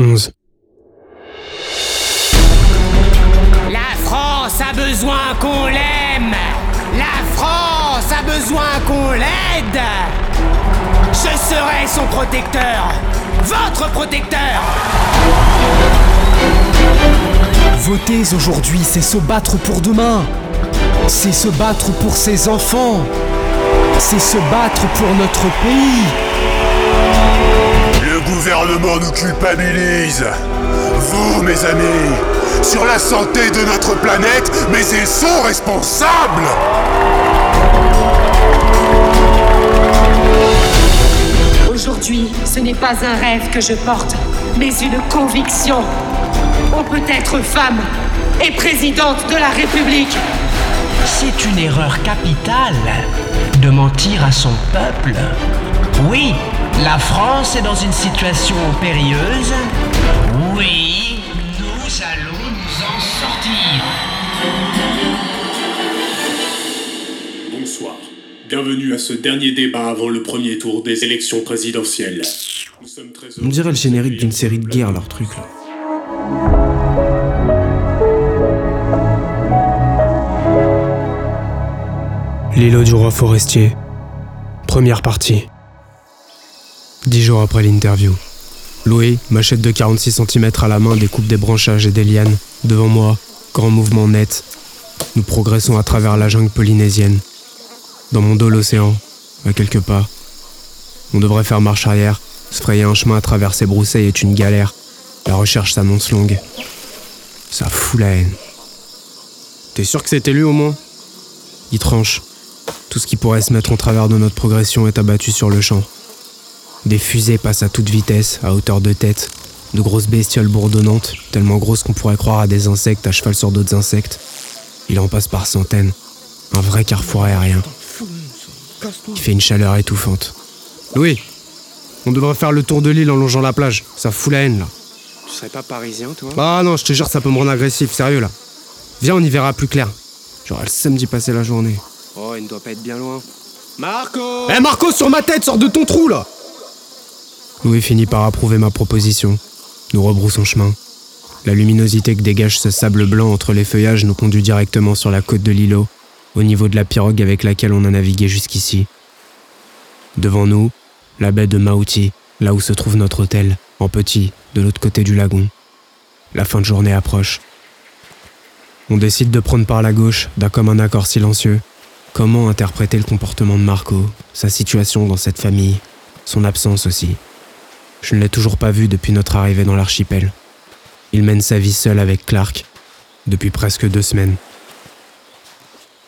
11. La France a besoin qu'on l'aime La France a besoin qu'on l'aide Je serai son protecteur Votre protecteur Voter aujourd'hui, c'est se battre pour demain. C'est se battre pour ses enfants. C'est se battre pour notre pays. Le gouvernement nous culpabilise. Vous, mes amis, sur la santé de notre planète, mais ils sont responsables Aujourd'hui, ce n'est pas un rêve que je porte, mais une conviction. On peut être femme et présidente de la République. C'est une erreur capitale de mentir à son peuple. Oui, la France est dans une situation périlleuse. Oui, nous allons nous en sortir. Bonsoir. Bienvenue à ce dernier débat avant le premier tour des élections présidentielles. Nous sommes très On dirait le générique d'une série de guerre, leur truc là. L'îlot du roi forestier. Première partie. Dix jours après l'interview. Louis, machette de 46 cm à la main, découpe des branchages et des lianes. Devant moi, grand mouvement net. Nous progressons à travers la jungle polynésienne. Dans mon dos, l'océan, à quelques pas. On devrait faire marche arrière. Se frayer un chemin à travers ces broussailles est une galère. La recherche s'annonce longue. Ça fout la haine. T'es sûr que c'était lui au moins? Il tranche. Tout ce qui pourrait se mettre en travers de notre progression est abattu sur le champ. Des fusées passent à toute vitesse, à hauteur de tête. De grosses bestioles bourdonnantes, tellement grosses qu'on pourrait croire à des insectes à cheval sur d'autres insectes. Il en passe par centaines. Un vrai carrefour aérien. Il fait une chaleur étouffante. Louis, on devrait faire le tour de l'île en longeant la plage. Ça fout la haine là. Tu serais pas parisien, toi? Ah non, je te jure, ça peut me rendre agressif, sérieux là. Viens, on y verra plus clair. J'aurai le samedi passer la journée. Oh, il ne doit pas être bien loin. Marco Eh Marco, sur ma tête, sors de ton trou là Louis finit par approuver ma proposition. Nous rebroussons chemin. La luminosité que dégage ce sable blanc entre les feuillages nous conduit directement sur la côte de l'îlot, au niveau de la pirogue avec laquelle on a navigué jusqu'ici. Devant nous, la baie de Mauti, là où se trouve notre hôtel, en petit, de l'autre côté du lagon. La fin de journée approche. On décide de prendre par la gauche, d'un commun accord silencieux. Comment interpréter le comportement de Marco, sa situation dans cette famille, son absence aussi? Je ne l'ai toujours pas vu depuis notre arrivée dans l'archipel. Il mène sa vie seul avec Clark, depuis presque deux semaines.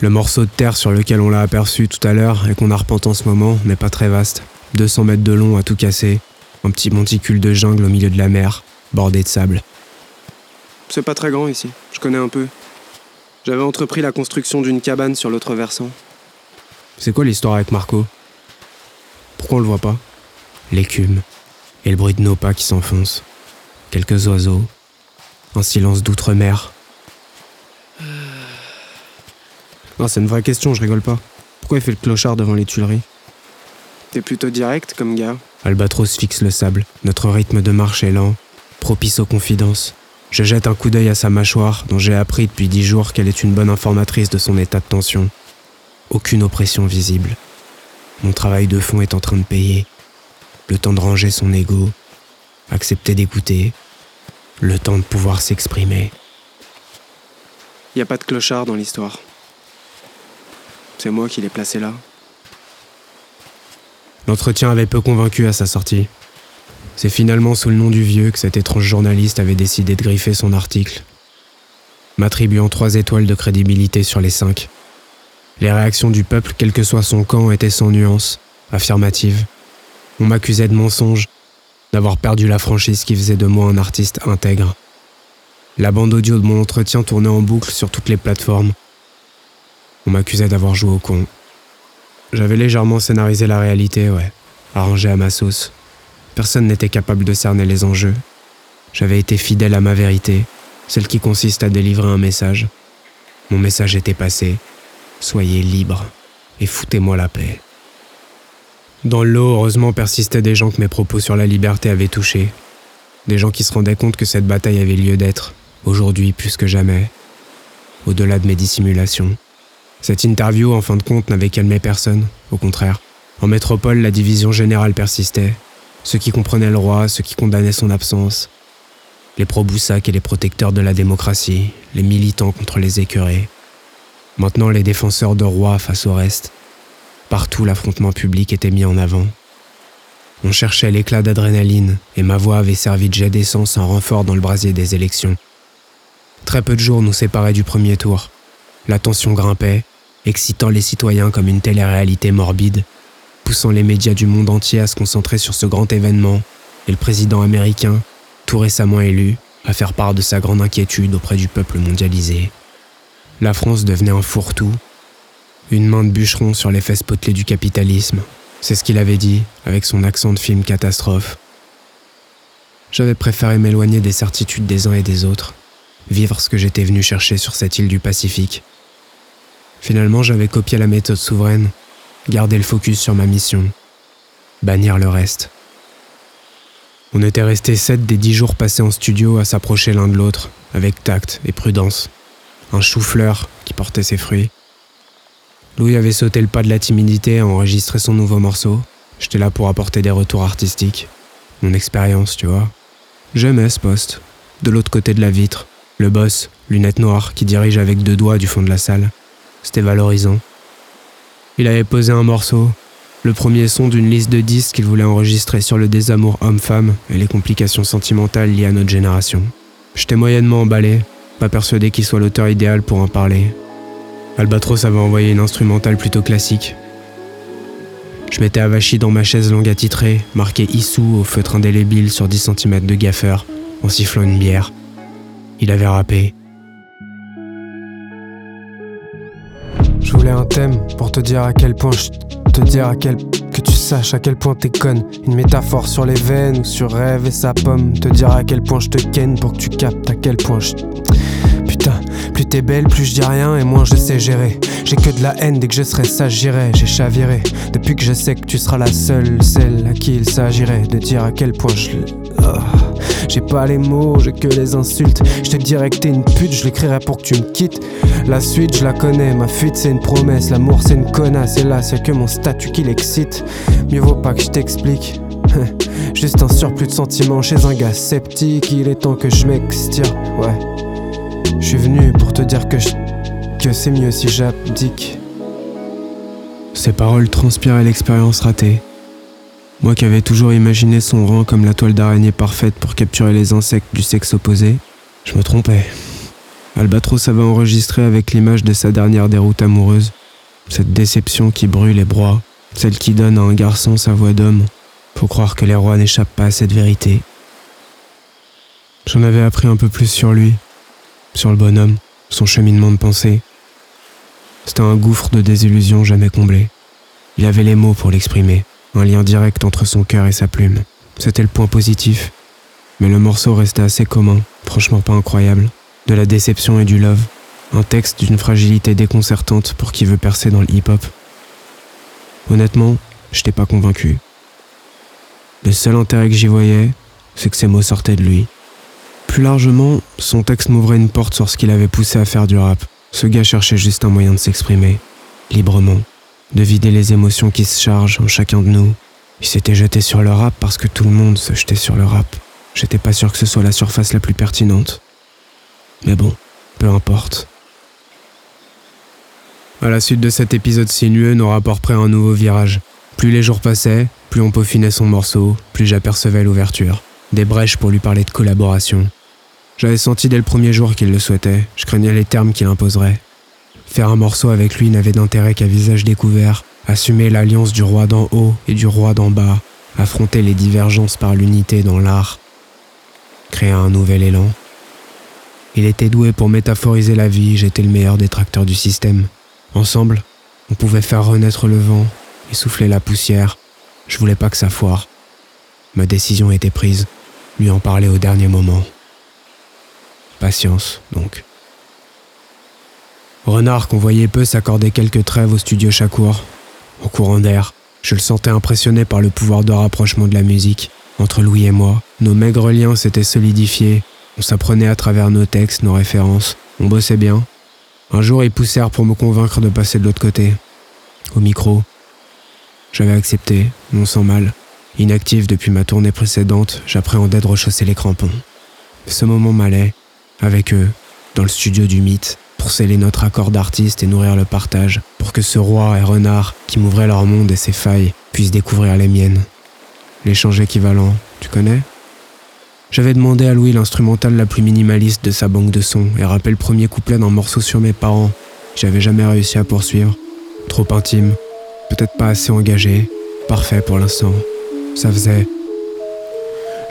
Le morceau de terre sur lequel on l'a aperçu tout à l'heure et qu'on arpente en ce moment n'est pas très vaste. 200 mètres de long à tout casser, un petit monticule de jungle au milieu de la mer, bordé de sable. C'est pas très grand ici, je connais un peu. J'avais entrepris la construction d'une cabane sur l'autre versant. C'est quoi l'histoire avec Marco? Pourquoi on le voit pas? L'écume et le bruit de nos pas qui s'enfoncent. Quelques oiseaux. Un silence d'outre-mer. Non, c'est une vraie question, je rigole pas. Pourquoi il fait le clochard devant les Tuileries? T'es plutôt direct comme gars. Albatros fixe le sable. Notre rythme de marche est lent, propice aux confidences. Je jette un coup d'œil à sa mâchoire, dont j'ai appris depuis dix jours qu'elle est une bonne informatrice de son état de tension. Aucune oppression visible. Mon travail de fond est en train de payer. Le temps de ranger son ego, accepter d'écouter, le temps de pouvoir s'exprimer. Y a pas de clochard dans l'histoire. C'est moi qui l'ai placé là. L'entretien avait peu convaincu à sa sortie. C'est finalement sous le nom du vieux que cet étrange journaliste avait décidé de griffer son article, m'attribuant trois étoiles de crédibilité sur les cinq. Les réactions du peuple, quel que soit son camp, étaient sans nuance, affirmatives. On m'accusait de mensonge, d'avoir perdu la franchise qui faisait de moi un artiste intègre. La bande audio de mon entretien tournait en boucle sur toutes les plateformes. On m'accusait d'avoir joué au con. J'avais légèrement scénarisé la réalité, ouais, arrangé à ma sauce. Personne n'était capable de cerner les enjeux. J'avais été fidèle à ma vérité, celle qui consiste à délivrer un message. Mon message était passé. Soyez libre et foutez-moi la paix. Dans le lot, heureusement, persistaient des gens que mes propos sur la liberté avaient touché. Des gens qui se rendaient compte que cette bataille avait lieu d'être, aujourd'hui plus que jamais, au-delà de mes dissimulations. Cette interview, en fin de compte, n'avait calmé personne, au contraire. En métropole, la division générale persistait. Ceux qui comprenaient le roi, ceux qui condamnaient son absence. Les pro-Boussac et les protecteurs de la démocratie, les militants contre les écœurés. Maintenant, les défenseurs de roi face au reste. Partout, l'affrontement public était mis en avant. On cherchait l'éclat d'adrénaline et ma voix avait servi de jet d'essence en renfort dans le brasier des élections. Très peu de jours nous séparaient du premier tour. La tension grimpait, excitant les citoyens comme une télé-réalité morbide, poussant les médias du monde entier à se concentrer sur ce grand événement et le président américain, tout récemment élu, à faire part de sa grande inquiétude auprès du peuple mondialisé. La France devenait un fourre-tout, une main de bûcheron sur les fesses potelées du capitalisme. C'est ce qu'il avait dit, avec son accent de film catastrophe. J'avais préféré m'éloigner des certitudes des uns et des autres, vivre ce que j'étais venu chercher sur cette île du Pacifique. Finalement, j'avais copié la méthode souveraine, gardé le focus sur ma mission, bannir le reste. On était restés sept des dix jours passés en studio à s'approcher l'un de l'autre, avec tact et prudence. Un chou-fleur qui portait ses fruits. Louis avait sauté le pas de la timidité à enregistrer son nouveau morceau. J'étais là pour apporter des retours artistiques. Mon expérience, tu vois. J'aimais ce poste. De l'autre côté de la vitre, le boss, lunettes noires, qui dirige avec deux doigts du fond de la salle. C'était valorisant. Il avait posé un morceau, le premier son d'une liste de disques qu'il voulait enregistrer sur le désamour homme-femme et les complications sentimentales liées à notre génération. J'étais moyennement emballé, pas persuadé qu'il soit l'auteur idéal pour en parler. Albatros avait envoyé une instrumentale plutôt classique. Je m'étais avachi dans ma chaise longue attitrée, marqué Issou au feutre indélébile sur 10 cm de gaffeur, en sifflant une bière. Il avait rappé. Je voulais un thème pour te dire à quel point je te dire à quel que tu saches à quel point t'es conne. Une métaphore sur les veines ou sur rêve et sa pomme. Te dire à quel point je te ken pour que tu captes à quel point je. T'es belle, plus je dis rien et moins je sais gérer. J'ai que de la haine dès que je serai sage, j'irai, j'ai chaviré. Depuis que je sais que tu seras la seule, celle à qui il s'agirait de dire à quel point je. Oh. J'ai pas les mots, j'ai que les insultes. Je te dirais que t'es une pute, je l'écrirai pour que tu me quittes. La suite, je la connais, ma fuite c'est une promesse, l'amour c'est une connasse, et là c'est que mon statut qui l'excite. Mieux vaut pas que je t'explique. Juste un surplus de sentiments chez un gars sceptique, il est temps que je m'extire, ouais. Je suis venu pour te dire que, je... que c'est mieux si j'abdique. Ces paroles transpiraient l'expérience ratée. Moi qui avais toujours imaginé son rang comme la toile d'araignée parfaite pour capturer les insectes du sexe opposé, je me trompais. Albatros avait enregistré avec l'image de sa dernière déroute amoureuse, cette déception qui brûle et broie, celle qui donne à un garçon sa voix d'homme. Faut croire que les rois n'échappent pas à cette vérité. J'en avais appris un peu plus sur lui, sur le bonhomme, son cheminement de pensée. C'était un gouffre de désillusion jamais comblé. Il avait les mots pour l'exprimer un lien direct entre son cœur et sa plume. C'était le point positif. Mais le morceau restait assez commun, franchement pas incroyable. De la déception et du love. Un texte d'une fragilité déconcertante pour qui veut percer dans le hip-hop. Honnêtement, j'étais pas convaincu. Le seul intérêt que j'y voyais, c'est que ces mots sortaient de lui. Plus largement, son texte m'ouvrait une porte sur ce qu'il avait poussé à faire du rap. Ce gars cherchait juste un moyen de s'exprimer, librement de vider les émotions qui se chargent en chacun de nous. Il s'était jeté sur le rap parce que tout le monde se jetait sur le rap. J'étais pas sûr que ce soit la surface la plus pertinente. Mais bon, peu importe. À la suite de cet épisode sinueux, nos rapports prennent un nouveau virage. Plus les jours passaient, plus on peaufinait son morceau, plus j'apercevais l'ouverture. Des brèches pour lui parler de collaboration. J'avais senti dès le premier jour qu'il le souhaitait, je craignais les termes qu'il imposerait. Faire un morceau avec lui n'avait d'intérêt qu'à visage découvert, assumer l'alliance du roi d'en haut et du roi d'en bas, affronter les divergences par l'unité dans l'art, créer un nouvel élan. Il était doué pour métaphoriser la vie, j'étais le meilleur détracteur du système. Ensemble, on pouvait faire renaître le vent et souffler la poussière. Je voulais pas que ça foire. Ma décision était prise, lui en parler au dernier moment. Patience, donc. Renard, qu'on voyait peu, s'accordait quelques trêves au studio Chakour. Au courant d'air, je le sentais impressionné par le pouvoir de rapprochement de la musique. Entre Louis et moi, nos maigres liens s'étaient solidifiés. On s'apprenait à travers nos textes, nos références. On bossait bien. Un jour, ils poussèrent pour me convaincre de passer de l'autre côté. Au micro. J'avais accepté, non sans mal. Inactif depuis ma tournée précédente, j'appréhendais de rechausser les crampons. Ce moment m'allait, avec eux, dans le studio du mythe, pour sceller notre accord d'artiste et nourrir le partage, pour que ce roi et renard qui m'ouvrait leur monde et ses failles puissent découvrir les miennes. L'échange équivalent, tu connais? J'avais demandé à Louis l'instrumental la plus minimaliste de sa banque de sons et rappelé le premier couplet d'un morceau sur mes parents. J'avais jamais réussi à poursuivre. Trop intime, peut-être pas assez engagé, parfait pour l'instant. Ça faisait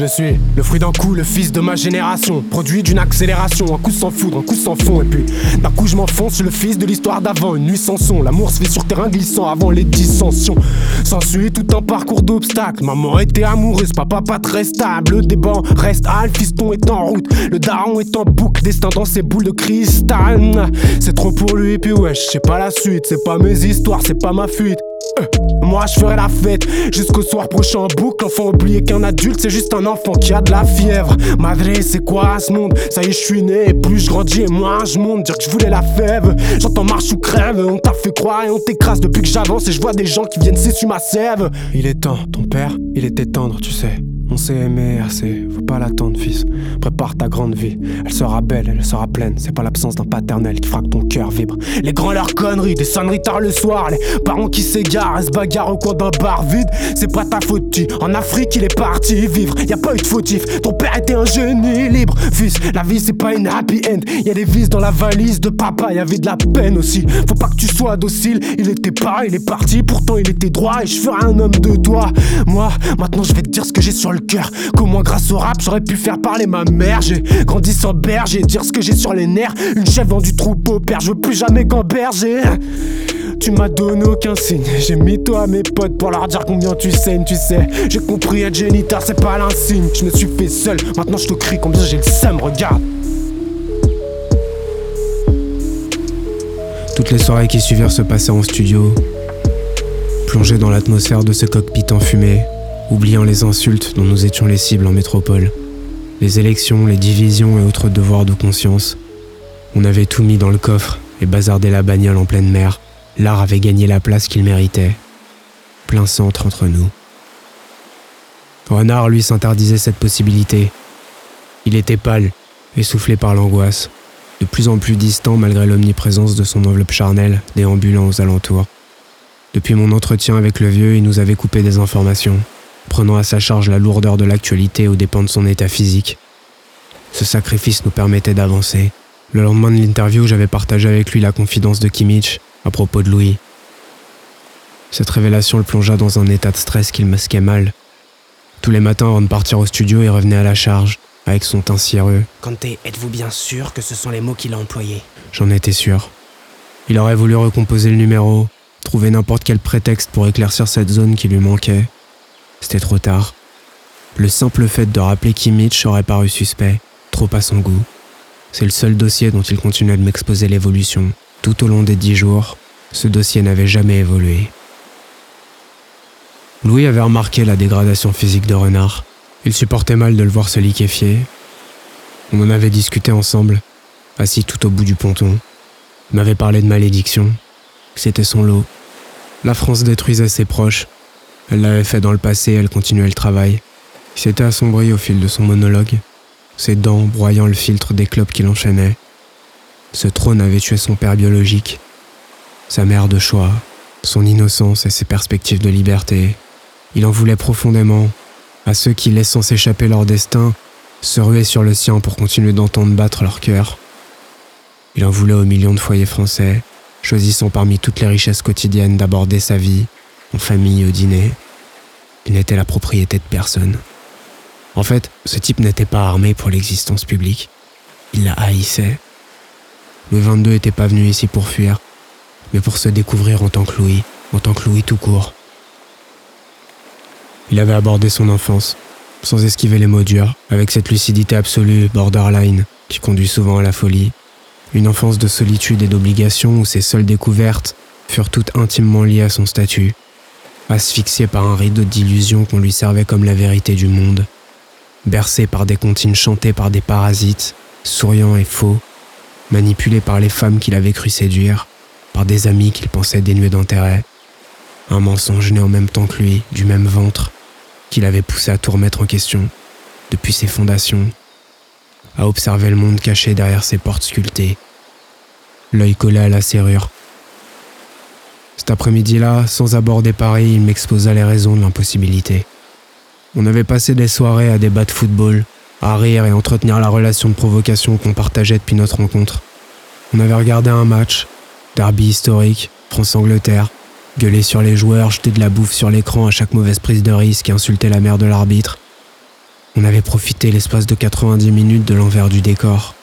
je suis le fruit d'un coup, le fils de ma génération. Produit d'une accélération, un coup sans foudre, un coup sans fond. Et puis, d'un coup, je m'enfonce, le fils de l'histoire d'avant. Une nuit sans son, l'amour se fait sur terrain glissant avant les dissensions. S'ensuit tout un parcours d'obstacles. Maman était amoureuse, papa pas très stable. Le débat reste à le fiston est en route. Le daron est en boucle, destin dans ses boules de cristal. C'est trop pour lui, et puis ouais, je sais pas la suite. C'est pas mes histoires, c'est pas ma fuite. Euh, moi je ferai la fête jusqu'au soir prochain en boucle. Enfant oublié qu'un adulte c'est juste un enfant qui a de la fièvre. Madre, c'est quoi ce monde? Ça y est, je suis né. Et plus je grandis et moins je monte. Dire que je voulais la fève. J'entends marche ou crève. On t'a fait croire et on t'écrase depuis que j'avance. Et je vois des gens qui viennent s'essuyer ma sève. Il est temps, ton père, il était tendre, tu sais. On s'est aimé assez, faut pas l'attendre, fils. Prépare ta grande vie, elle sera belle, elle sera pleine. C'est pas l'absence d'un paternel qui fera que ton cœur vibre. Les grands leurs conneries, des sonneries tard le soir, les parents qui s'égarent se bagarrent au coin d'un bar vide. C'est pas ta faute, tu. En Afrique, il est parti vivre, y a pas eu de fautif. Ton père était un génie libre, fils. La vie, c'est pas une happy end. Y a des vis dans la valise de papa, y avait de la peine aussi. Faut pas que tu sois docile, il était pas, il est parti, pourtant il était droit et je ferai un homme de toi. Moi, maintenant je vais te dire ce que j'ai sur le cœur. Comment grâce au rap j'aurais pu faire parler ma mère. J'ai grandi sans berger, dire ce que j'ai sur les nerfs. Une chèvre du troupeau, père, je veux plus jamais qu'en berger. Tu m'as donné aucun signe. J'ai mis toi à mes potes pour leur dire combien tu saignes, tu sais. J'ai compris être géniteur, c'est pas l'insigne. Je me suis fait seul, maintenant je te crie combien j'ai le seum, regarde. Toutes les soirées qui suivirent se passaient en studio, plongé dans l'atmosphère de ce cockpit enfumé, oubliant les insultes dont nous étions les cibles en métropole, les élections, les divisions et autres devoirs de conscience. On avait tout mis dans le coffre et bazardé la bagnole en pleine mer. L'art avait gagné la place qu'il méritait. Plein centre entre nous. Renard, lui, s'interdisait cette possibilité. Il était pâle, essoufflé par l'angoisse, de plus en plus distant malgré l'omniprésence de son enveloppe charnelle déambulant aux alentours. Depuis mon entretien avec le vieux, il nous avait coupé des informations prenant à sa charge la lourdeur de l'actualité aux dépens de son état physique. Ce sacrifice nous permettait d'avancer. Le lendemain de l'interview, j'avais partagé avec lui la confidence de Kimmich à propos de Louis. Cette révélation le plongea dans un état de stress qu'il masquait mal. Tous les matins avant de partir au studio, il revenait à la charge, avec son teint cireux. Kanté, êtes-vous bien sûr que ce sont les mots qu'il a employés? J'en étais sûr. Il aurait voulu recomposer le numéro, trouver n'importe quel prétexte pour éclaircir cette zone qui lui manquait. C'était trop tard. Le simple fait de rappeler Kimmich aurait paru suspect, trop à son goût. C'est le seul dossier dont il continuait de m'exposer l'évolution. Tout au long des dix jours, ce dossier n'avait jamais évolué. Louis avait remarqué la dégradation physique de Renard. Il supportait mal de le voir se liquéfier. On en avait discuté ensemble, assis tout au bout du ponton. Il m'avait parlé de malédiction. C'était son lot. La France détruisait ses proches, elle l'avait fait dans le passé, elle continuait le travail. Il s'était assombri au fil de son monologue, ses dents broyant le filtre des clopes qu'il enchaînait. Ce trône avait tué son père biologique, sa mère de choix, son innocence et ses perspectives de liberté. Il en voulait profondément à ceux qui, laissant s'échapper leur destin, se ruaient sur le sien pour continuer d'entendre battre leur cœur. Il en voulait aux millions de foyers français, choisissant parmi toutes les richesses quotidiennes d'aborder sa vie en famille au dîner. Il n'était la propriété de personne. En fait, ce type n'était pas armé pour l'existence publique. Il la haïssait. Louis XXII n'était pas venu ici pour fuir, mais pour se découvrir en tant que Louis, en tant que Louis tout court. Il avait abordé son enfance, sans esquiver les mots durs, avec cette lucidité absolue, borderline, qui conduit souvent à la folie. Une enfance de solitude et d'obligation où ses seules découvertes furent toutes intimement liées à son statut, asphyxié par un rideau d'illusions qu'on lui servait comme la vérité du monde, bercé par des comptines chantées par des parasites, souriants et faux, manipulé par les femmes qu'il avait cru séduire, par des amis qu'il pensait dénués d'intérêt, un mensonge né en même temps que lui, du même ventre, qu'il avait poussé à tout remettre en question, depuis ses fondations, à observer le monde caché derrière ses portes sculptées, l'œil collé à la serrure. Cet après-midi-là, sans aborder Paris, il m'exposa les raisons de l'impossibilité. On avait passé des soirées à débattre football, à rire et entretenir la relation de provocation qu'on partageait depuis notre rencontre. On avait regardé un match, derby historique, France-Angleterre, gueulé sur les joueurs, jeté de la bouffe sur l'écran à chaque mauvaise prise de risque et insulté la mère de l'arbitre. On avait profité l'espace de 90 minutes de l'envers du décor.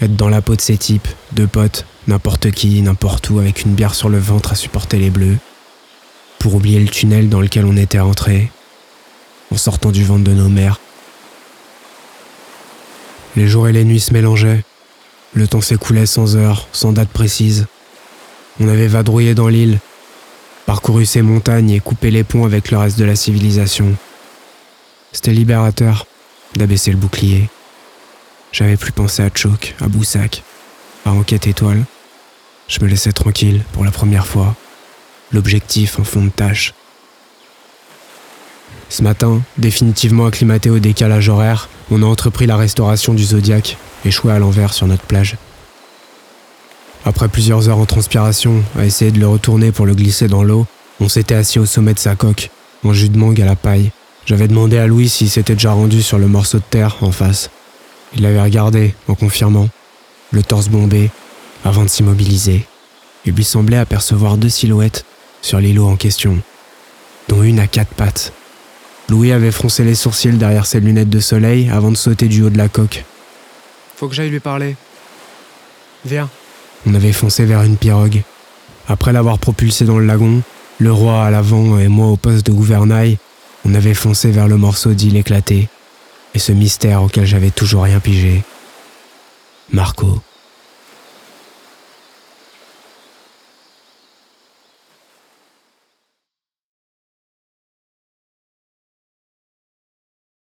Être dans la peau de ces types, deux potes, n'importe qui, n'importe où, avec une bière sur le ventre à supporter les bleus. Pour oublier le tunnel dans lequel on était rentré, en sortant du ventre de nos mères. Les jours et les nuits se mélangeaient. Le temps s'écoulait sans heure, sans date précise. On avait vadrouillé dans l'île, parcouru ces montagnes et coupé les ponts avec le reste de la civilisation. C'était libérateur d'abaisser le bouclier. J'avais plus pensé à Choke, à Boussac, à Enquête Étoile. Je me laissais tranquille pour la première fois. L'objectif en fond de tâche. Ce matin, définitivement acclimaté au décalage horaire, on a entrepris la restauration du Zodiac, échoué à l'envers sur notre plage. Après plusieurs heures en transpiration, à essayer de le retourner pour le glisser dans l'eau, on s'était assis au sommet de sa coque, en jus de mangue à la paille. J'avais demandé à Louis s'il s'était déjà rendu sur le morceau de terre en face. Il l'avait regardé, en confirmant, le torse bombé, avant de s'immobiliser. Il lui semblait apercevoir deux silhouettes sur l'îlot en question, dont une à quatre pattes. Louis avait froncé les sourcils derrière ses lunettes de soleil avant de sauter du haut de la coque. Faut que j'aille lui parler. Viens. On avait foncé vers une pirogue. Après l'avoir propulsé dans le lagon, le roi à l'avant et moi au poste de gouvernail, on avait foncé vers le morceau d'île éclaté et ce mystère auquel j'avais toujours rien pigé. Marco.